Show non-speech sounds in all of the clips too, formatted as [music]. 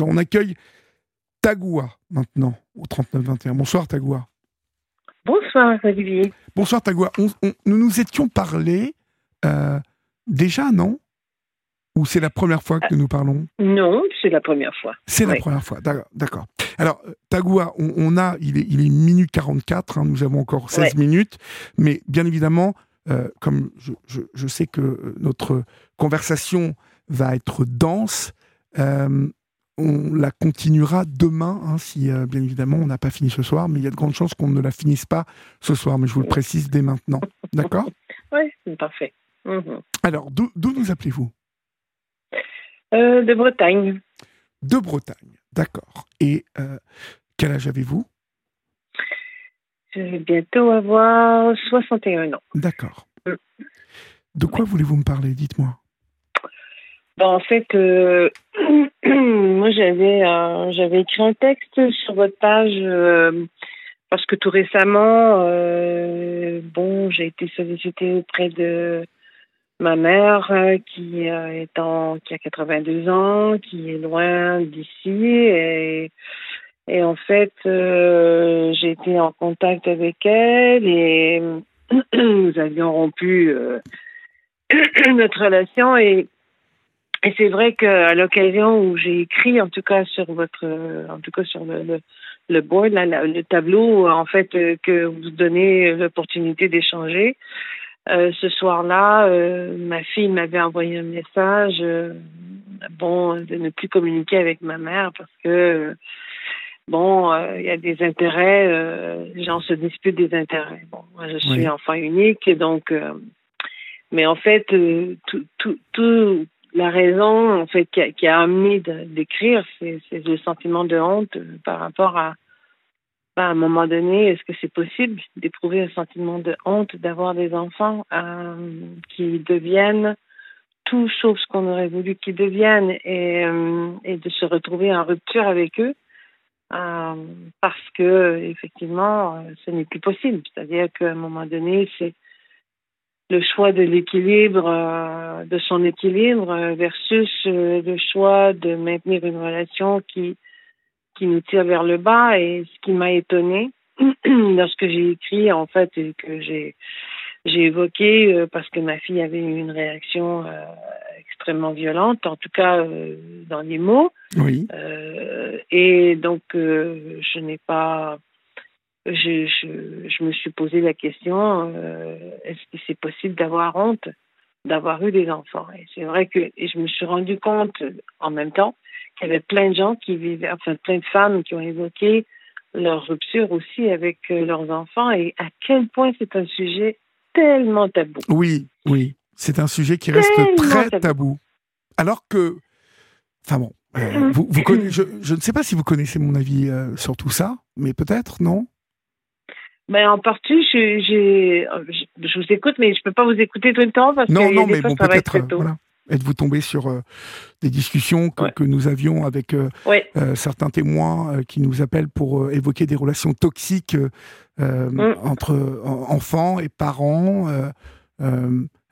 On accueille Tagoua maintenant au 39-21. Bonsoir Tagoua. Bonsoir Olivier. Bonsoir Tagoua. nous nous étions parlé euh, déjà, non? Ou c'est la première fois que nous parlons? Non, c'est la première fois. C'est la première fois, d'accord. Alors, Tagoua, on, a, il est, il est minuit 44, hein, nous avons encore 16 minutes, mais bien évidemment, euh, comme je, sais que notre conversation va être dense, euh, on la continuera demain, hein, si euh, bien évidemment on n'a pas fini ce soir, mais il y a de grandes chances qu'on ne la finisse pas ce soir, mais je vous le précise dès maintenant. D'accord? [laughs] Oui, parfait. Mhm. Alors, d'où nous appelez-vous? De Bretagne. De Bretagne, d'accord. Et quel âge avez-vous? Je vais bientôt avoir 61 ans. D'accord. Mm. De quoi voulez-vous me parler? Dites-moi. Ben, en fait, euh, [clears throat] moi j'avais euh, j'avais écrit un texte sur votre page euh, parce que tout récemment, bon, j'ai été sollicitée auprès de ma mère qui est en, qui a 82 ans, qui est loin d'ici et et en fait, j'ai été en contact avec elle et [clears throat] nous avions rompu [clears throat] notre relation et, et c'est vrai qu'à l'occasion où j'ai écrit, en tout cas sur votre, en tout cas sur le, le, le board, là, le tableau, en fait, euh, que vous donnez l'opportunité d'échanger. Euh, ce soir-là, euh, ma fille m'avait envoyé un message, bon, de ne plus communiquer avec ma mère parce que bon, euh, il y a des intérêts, euh, les gens se disputent des intérêts. Bon, moi, je suis enfant unique, donc, euh, mais en fait, tout, tout, tout, la raison, en fait, qui a, qui a amené d'écrire, c'est le sentiment de honte par rapport à, à un moment donné, est-ce que c'est possible d'éprouver un sentiment de honte d'avoir des enfants qui deviennent tout sauf ce qu'on aurait voulu qu'ils deviennent et, et de se retrouver en rupture avec eux euh, parce que effectivement, euh, ce n'est plus possible. C'est-à-dire qu'à un moment donné, c'est le choix de l'équilibre, euh, de son équilibre versus le choix de maintenir une relation qui qui nous tire vers le bas. Et ce qui m'a étonné [clears throat] lorsque j'ai écrit, en fait, et que j'ai j'ai évoqué parce que ma fille avait eu une réaction extrêmement violente, en tout cas euh, dans les mots. Oui. Euh, et donc, euh, je n'ai pas. Je, je, je, me suis posé la question est-ce que c'est possible d'avoir honte d'avoir eu des enfants? Et c'est vrai que je me suis rendu compte en même temps qu'il y avait plein de gens qui vivaient, enfin plein de femmes qui ont évoqué leur rupture aussi avec leurs enfants et à quel point c'est un sujet tellement tabou. Oui, oui. C'est un sujet qui reste très tabou. Alors que, enfin bon, euh, vous, je, ne sais pas si vous connaissez mon avis euh, sur tout ça, mais peut-être, non? Ben, en partie, je, je, vous écoute, mais je ne peux pas vous écouter tout le temps parce non, que non, mais bon, peut-être. Voilà. Êtes-vous tombé sur euh, des discussions que, nous avions avec certains témoins qui nous appellent pour évoquer des relations toxiques mm. entre enfants et parents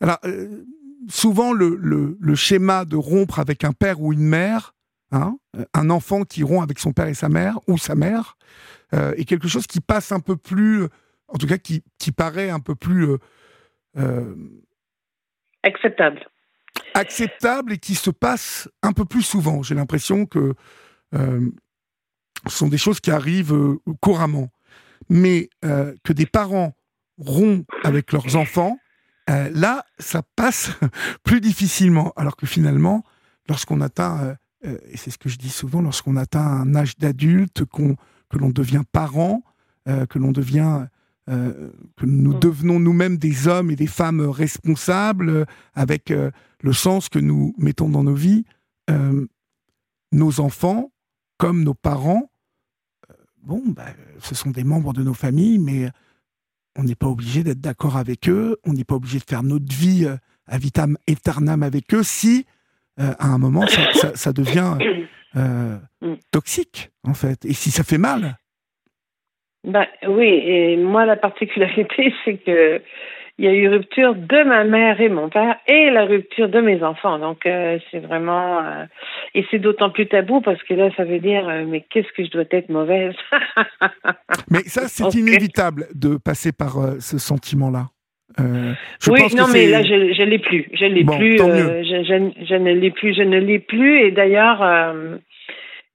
alors, euh, souvent, le, le, schéma de rompre avec un père ou une mère, hein, un enfant qui rompt avec son père et sa mère, ou sa mère, euh, est quelque chose qui passe un peu plus, en tout cas qui, qui paraît un peu plus... Euh, acceptable. Acceptable et qui se passe un peu plus souvent. J'ai l'impression que ce sont des choses qui arrivent couramment. Mais que des parents rompent avec leurs enfants, euh, là, ça passe [laughs] plus difficilement. Alors que finalement, lorsqu'on atteint, euh, euh, et c'est ce que je dis souvent, lorsqu'on atteint un âge d'adulte, que l'on devient parent, que l'on devient, que nous mm. devenons nous-mêmes des hommes et des femmes responsables, avec le sens que nous mettons dans nos vies, nos enfants, comme nos parents, bon, bah, ce sont des membres de nos familles, mais on n'est pas obligé d'être d'accord avec eux, on n'est pas obligé de faire notre vie euh, à vitam aeternam avec eux si, euh, à un moment, ça, [laughs] devient euh, toxique, en fait, et si ça fait mal. Ben, oui, et moi, la particularité, [laughs] c'est que il y a eu rupture de ma mère et mon père et la rupture de mes enfants. Donc euh, c'est vraiment et c'est d'autant plus tabou parce que là ça veut dire mais qu'est-ce que je dois être mauvaise? [laughs] mais ça c'est inévitable de passer par ce sentiment-là. Oui, non, mais là, je ne l'ai plus. Je l'ai plus. Je, je, je, ne l'ai plus. Je ne l'ai plus. Et d'ailleurs,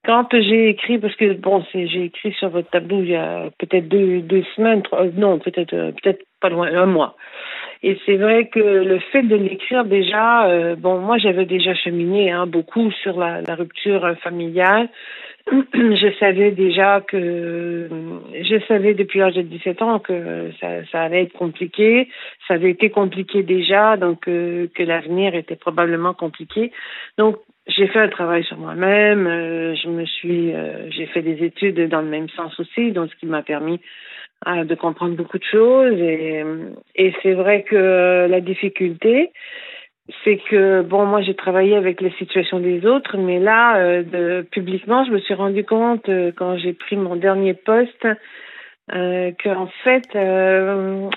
quand j'ai écrit, parce que bon, j'ai écrit sur votre tableau il y a peut-être deux, deux semaines, trois, non, peut-être peut-être pas loin, un mois. Et c'est vrai que le fait de l'écrire déjà, euh, bon, moi j'avais déjà cheminé hein, beaucoup sur la, rupture familiale. [clears throat] je savais déjà que je savais depuis l'âge de 17 ans que ça, allait être compliqué. Ça avait été compliqué déjà, donc euh, que l'avenir était probablement compliqué. Donc j'ai fait un travail sur moi-même. Euh, je me suis, j'ai fait des études dans le même sens aussi, donc ce qui m'a permis de comprendre beaucoup de choses. Et, c'est vrai que la difficulté, c'est que, bon, moi j'ai travaillé avec les situations des autres, mais là, euh, publiquement, je me suis rendu compte euh, quand j'ai pris mon dernier poste euh, qu'en fait, euh,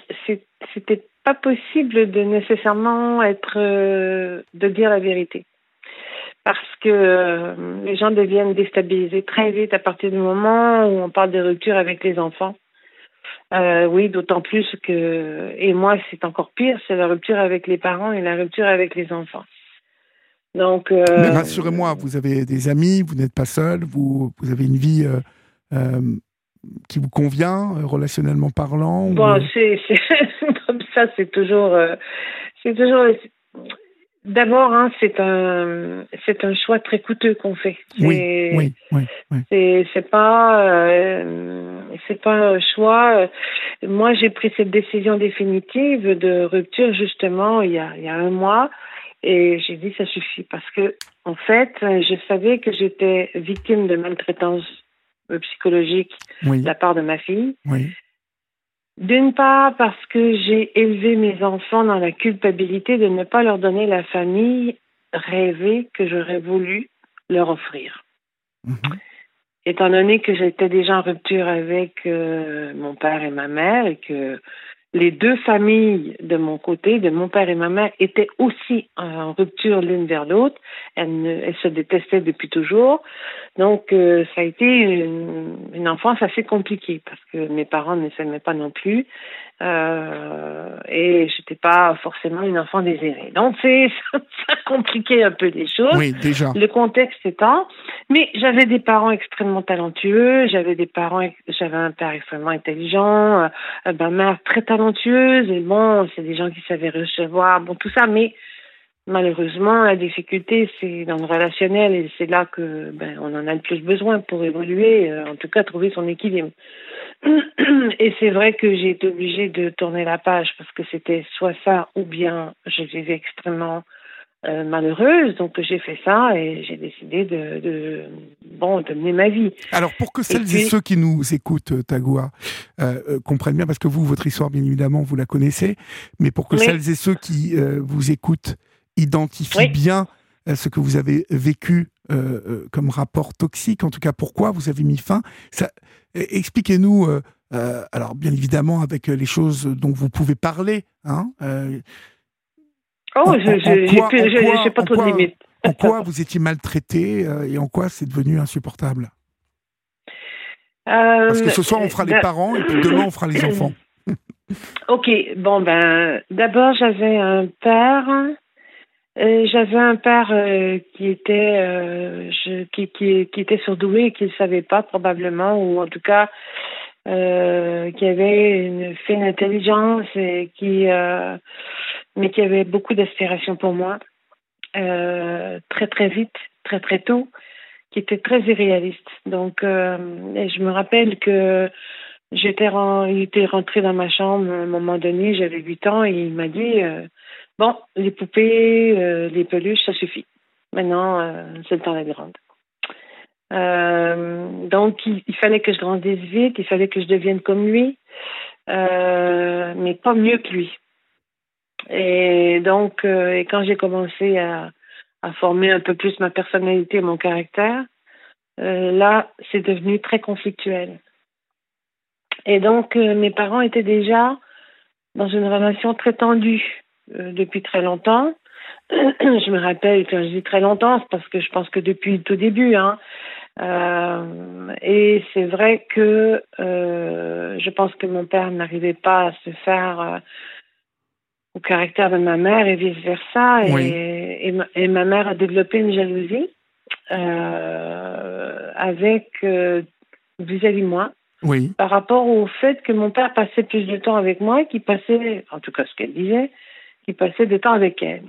c'était pas possible de nécessairement être, de dire la vérité parce que les gens deviennent déstabilisés très vite à partir du moment où on parle de rupture avec les enfants. Euh, oui, d'autant plus que, et moi, c'est encore pire, c'est la rupture avec les parents et la rupture avec les enfants. Donc. Euh, Mais rassurez-moi, vous avez des amis, vous n'êtes pas seul, vous, vous avez une vie euh, qui vous convient, relationnellement parlant. Bon, c'est comme [laughs] ça, c'est toujours, c'est toujours D'abord, hein, c'est un c'est un choix très coûteux qu'on fait. Oui, oui, oui, C'est c'est pas euh, c'est pas un choix. Moi, j'ai pris cette décision définitive de rupture justement il y a il y a un mois et j'ai dit ça suffit parce que en fait, je savais que j'étais victime de maltraitance psychologique de la part de ma fille. Oui. D'une part, parce que j'ai élevé mes enfants dans la culpabilité de ne pas leur donner la famille rêvée que j'aurais voulu leur offrir. Mhm. Étant donné que j'étais déjà en rupture avec euh, mon père et ma mère et que les deux familles de mon côté, de mon père et ma mère, étaient aussi en rupture l'une vers l'autre. Elles, se détestaient depuis toujours. Donc, euh, ça a été une, une, enfance assez compliquée parce que mes parents ne s'aimaient pas non plus. Euh, et j'étais pas forcément une enfant désirée. Donc c'est [laughs] ça a compliqué un peu les choses. Oui, déjà. Le contexte étant, mais j'avais des parents extrêmement talentueux, j'avais des parents, j'avais un père extrêmement intelligent, euh, ma mère très talentueuse. Et bon, c'est des gens qui savaient recevoir, bon tout ça, mais malheureusement, la difficulté, c'est dans le relationnel et c'est là que ben, on en a le plus besoin pour évoluer, euh, en tout cas trouver son équilibre. [clears throat] Et c'est vrai que j'ai été obligée de tourner la page parce que c'était soit ça ou bien je vivais extrêmement euh, malheureuse. Donc j'ai fait ça et j'ai décidé de, de, bon de mener ma vie. Alors pour que celles et, ceux qui nous écoutent, euh, comprennent bien, parce que vous, votre histoire, bien évidemment, vous la connaissez, mais pour que celles et ceux qui vous écoutent identifie bien euh, ce que vous avez vécu euh, euh, comme rapport toxique, en tout cas pourquoi vous avez mis fin. Expliquez-nous, alors bien évidemment avec les choses dont vous pouvez parler. Hein, oh, je n'ai pas trop de limites. en quoi vous étiez maltraité et en quoi c'est devenu insupportable Parce que ce soir on fera les parents et puis demain on fera les [coughs] enfants. ok, bon ben d'abord j'avais un père j'avais un père euh, qui était euh, je, qui, qui, était surdoué et qui ne savait pas probablement, ou en tout cas qui avait une fine intelligence et qui mais qui avait beaucoup d'aspiration pour moi très très vite, très très tôt, qui était très irréaliste. Donc et je me rappelle que j'étais il était rentré dans ma chambre à un moment donné, j'avais 8 ans et il m'a dit Bon, les poupées, euh, les peluches, ça suffit. Maintenant, euh, c'est le temps d'être grande. Euh, donc, il, fallait que je grandisse vite, il fallait que je devienne comme lui, mais pas mieux que lui. Et donc, et quand j'ai commencé à, à, former un peu plus ma personnalité et mon caractère, là, c'est devenu très conflictuel. Et donc, mes parents étaient déjà dans une relation très tendue depuis très longtemps. [clears throat] je me rappelle, quand je dis très longtemps, c'est parce que je pense que depuis le tout début. Hein, euh, et c'est vrai que euh, je pense que mon père n'arrivait pas à se faire euh, au caractère de ma mère et vice-versa. Et, et, ma mère a développé une jalousie avec vis-à-vis de moi. Oui. Par rapport au fait que mon père passait plus de temps avec moi qu'il passait, en tout cas ce qu'elle disait, qu'il passait de temps avec elle.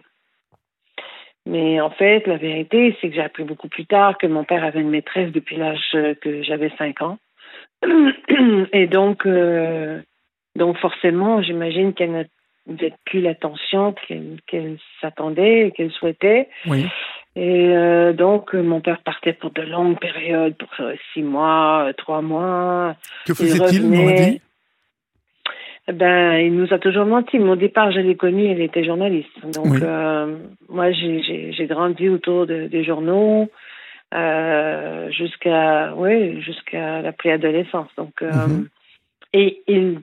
Mais en fait, la vérité, c'est que j'ai appris beaucoup plus tard que mon père avait une maîtresse depuis l'âge que j'avais 5 ans. [clears throat] Et donc, euh, donc forcément, j'imagine qu'elle n'a plus l'attention qu'elle s'attendait, qu'elle souhaitait. Oui. Et euh, donc, mon père partait pour de longues périodes, pour six mois, trois mois. Que faisait-il, ben, il nous a toujours menti. Au départ, je l'ai connu, il était journaliste. Donc, euh, moi, j'ai grandi autour des journaux euh, jusqu'à oui, jusqu'à la préadolescence. Donc, euh, mhm. et il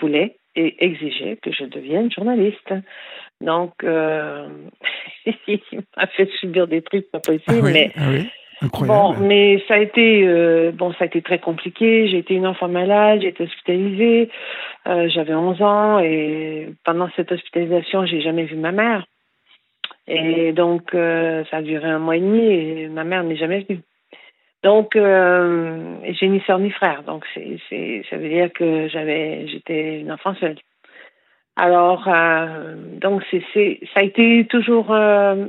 voulait et exigeait que je devienne journaliste. Donc, [laughs] il m'a fait subir des trucs pas possibles, ah mais. Ah Bon, mais ça a été euh, bon, ça a été très compliqué. J'ai été une enfant malade, j'ai été hospitalisée. Euh, J'avais 11 ans et pendant cette hospitalisation, j'ai jamais vu ma mère. Et donc, euh, ça a duré un mois et demi et ma mère n'est jamais venue. Donc, j'ai ni soeur ni frère. Donc, c'est, ça veut dire que j'avais, j'étais une enfant seule. Alors, donc, c'est, ça a été toujours.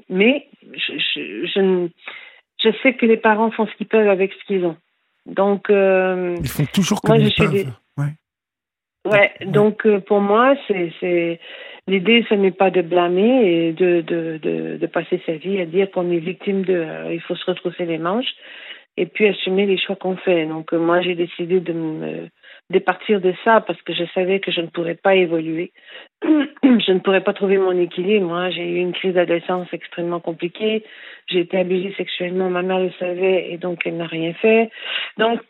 mais je, je, je je sais que les parents font ce qu'ils peuvent avec ce qu'ils ont. Donc, euh, ils font toujours comme moi, ils peuvent. Ouais. ouais. donc euh, pour moi, c'est l'idée, ce n'est pas de blâmer et de, de, de, de, passer sa vie à dire qu'on est victime de. Euh, il faut se retrousser les manches et puis assumer les choix qu'on fait. Donc moi, j'ai décidé de me départir de ça parce que je savais que je ne pourrais pas évoluer. [clears throat] je ne pourrais pas trouver mon équilibre. Moi, j'ai eu une crise d'adolescence extrêmement compliquée. J'ai été abusée sexuellement. Ma mère le savait et donc elle n'a rien fait. Donc,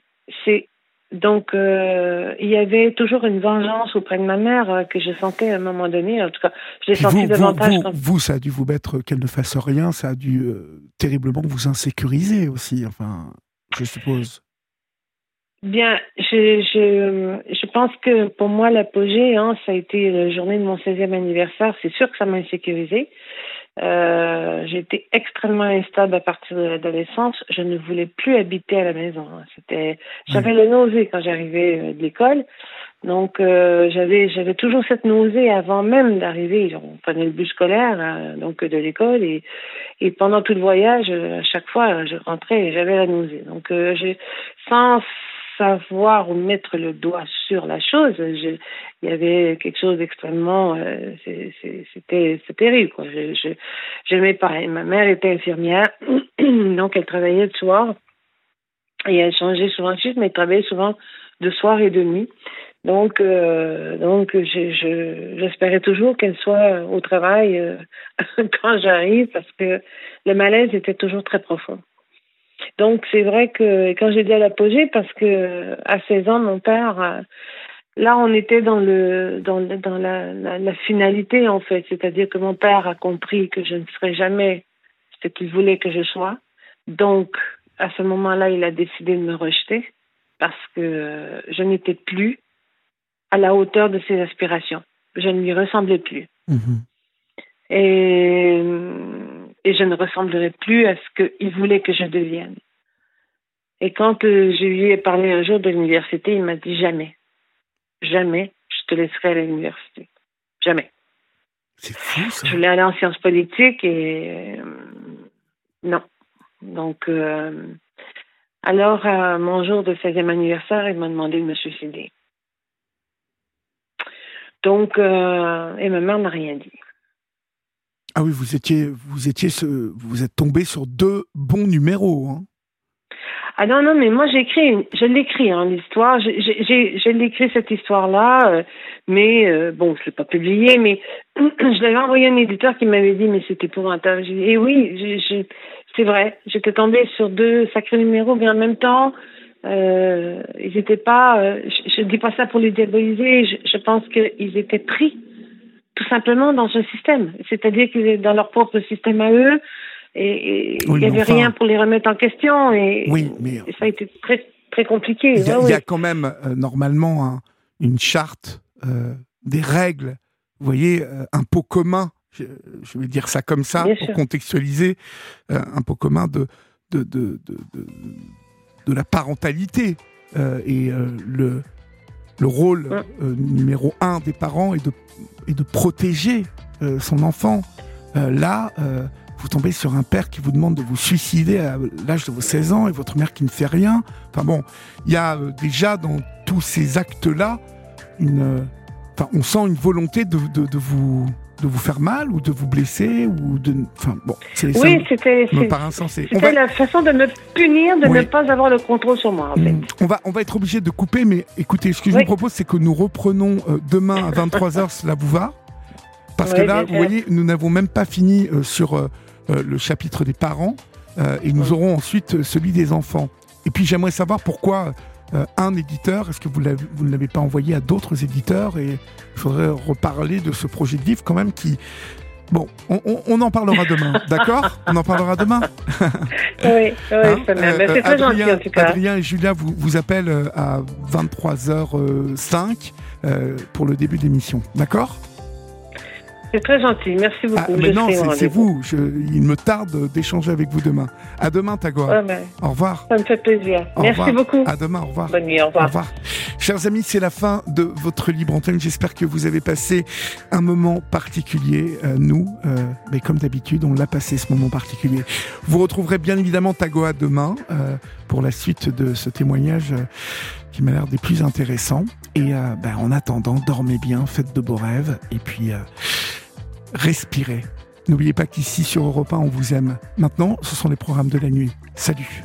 c'est donc, euh, il y avait toujours une vengeance auprès de ma mère euh, que je sentais à un moment donné. En tout cas, je l'ai senti davantage. Vous, vous, ça a dû vous mettre qu'elle ne fasse rien. Ça a dû euh, terriblement vous insécuriser aussi, enfin, je suppose. Bien, je, je, je pense que pour moi, l'apogée, hein, ça a été la journée de mon 16e anniversaire. C'est sûr que ça m'a insécurisé. Euh, J'étais extrêmement instable à partir de l'adolescence. Je ne voulais plus habiter à la maison. C'était, j'avais le nausée quand j'arrivais euh, de l'école. Donc euh, j'avais j'avais toujours cette nausée avant même d'arriver. On prenait le bus scolaire euh, donc de l'école et et pendant tout le voyage, à chaque fois je rentrais et j'avais la nausée. Donc euh, j'ai sans savoir ou mettre le doigt sur la chose. il y avait quelque chose d'extrêmement, euh, c'était terrible. Quoi. Je j'aimais pas. ma mère était infirmière, [clears throat] donc elle travaillait le soir et elle changeait souvent de shift, mais elle travaillait souvent de soir et de nuit. Donc, euh, donc, j'espérais toujours qu'elle soit au travail euh, [laughs] quand j'arrive parce que le malaise était toujours très profond. Donc c'est vrai que quand j'ai dit à l'apogée, parce que à 16 ans, mon père, euh, là on était dans le dans, dans la, la, finalité en fait, c'est-à-dire que mon père a compris que je ne serais jamais ce qu'il voulait que je sois. Donc à ce moment-là, il a décidé de me rejeter parce que je n'étais plus à la hauteur de ses aspirations. Je ne lui ressemblais plus. Mm-hmm. Et et je ne ressemblerai plus à ce qu'il voulait que je devienne. Et quand euh, je lui ai parlé un jour de l'université, il m'a dit jamais, jamais je te laisserai à l'université. Jamais. C'est fou ça. Je voulais aller en sciences politiques et euh, non. Donc, euh, alors, à mon jour de 16e anniversaire, il m'a demandé de me suicider. Donc, et ma mère n'a rien dit. Ah oui, vous étiez, vous étiez, vous êtes tombé sur deux bons numéros. Hein. Ah non, non, mais moi j'écris, je l'écris, hein, l'histoire. J'ai l'écrit cette histoire-là, euh, mais euh, bon, je l'ai pas publié, mais [clears throat] je l'avais envoyé à un éditeur qui m'avait dit, mais c'était pour un dit, et oui, c'est vrai, j'étais tombée sur deux sacrés numéros, mais en même temps, euh, ils n'étaient pas. Je ne dis pas ça pour les diaboliser. Je, je pense qu'ils étaient pris tout simplement dans un système. C'est-à-dire qu'ils étaient dans leur propre système à eux. Et, il n'y avait rien pour les remettre en question. Et, oui, mais ça a été très très compliqué. Il y, a quand même euh, normalement une charte, euh, des règles. Vous voyez, euh, un pot commun. Je, vais dire ça comme ça pour contextualiser un pot commun de de, de, de, de la parentalité et le le rôle numéro un des parents est de, est de protéger son enfant. là, vous tombez sur un père qui vous demande de vous suicider à l'âge de vos 16 ans et votre mère qui ne fait rien. Enfin bon, il y a euh, déjà dans tous ces actes-là une. Euh, enfin, on sent une volonté de, de, vous de vous faire mal ou de vous blesser ou de enfin bon c'est oui c'était c'était la façon de me punir de ne pas avoir le contrôle sur moi en fait. On va on va être obligé de couper mais écoutez ce que je vous propose c'est que nous reprenons euh, demain à 23h cela vous va? Parce que là vous voyez nous n'avons même pas fini sur euh, le chapitre des parents euh, et nous aurons ensuite euh, celui des enfants. Et puis j'aimerais savoir pourquoi un éditeur, est-ce que vous, vous ne l'avez pas envoyé à d'autres éditeurs Et il faudrait reparler de ce projet de livre quand même qui... Bon, on, en parlera demain, [laughs] d'accord? On en parlera demain. Oui, oui hein? c'est très gentil en tout cas. Adrien et Julien vous, vous appellent à 23h05 pour le début de l'émission, d'accord? C'est très gentil, merci beaucoup. Ah, mais non, c'est vous. il me tarde d'échanger avec vous demain. À demain, Tagoa. au revoir. Ça me fait plaisir. merci beaucoup. À demain, au revoir. Bonne nuit, au revoir. Au revoir. Chers amis, c'est la fin de votre libre antenne. J'espère que vous avez passé un moment particulier. Euh, nous, euh, mais comme d'habitude, on l'a passé ce moment particulier. Vous retrouverez bien évidemment Tagoa demain euh, pour la suite de ce témoignage qui m'a l'air des plus intéressants. Et ben, en attendant, dormez bien, faites de beaux rêves. Et puis, respirez. N'oubliez pas qu'ici sur Europe 1, on vous aime. Maintenant, ce sont les programmes de la nuit. Salut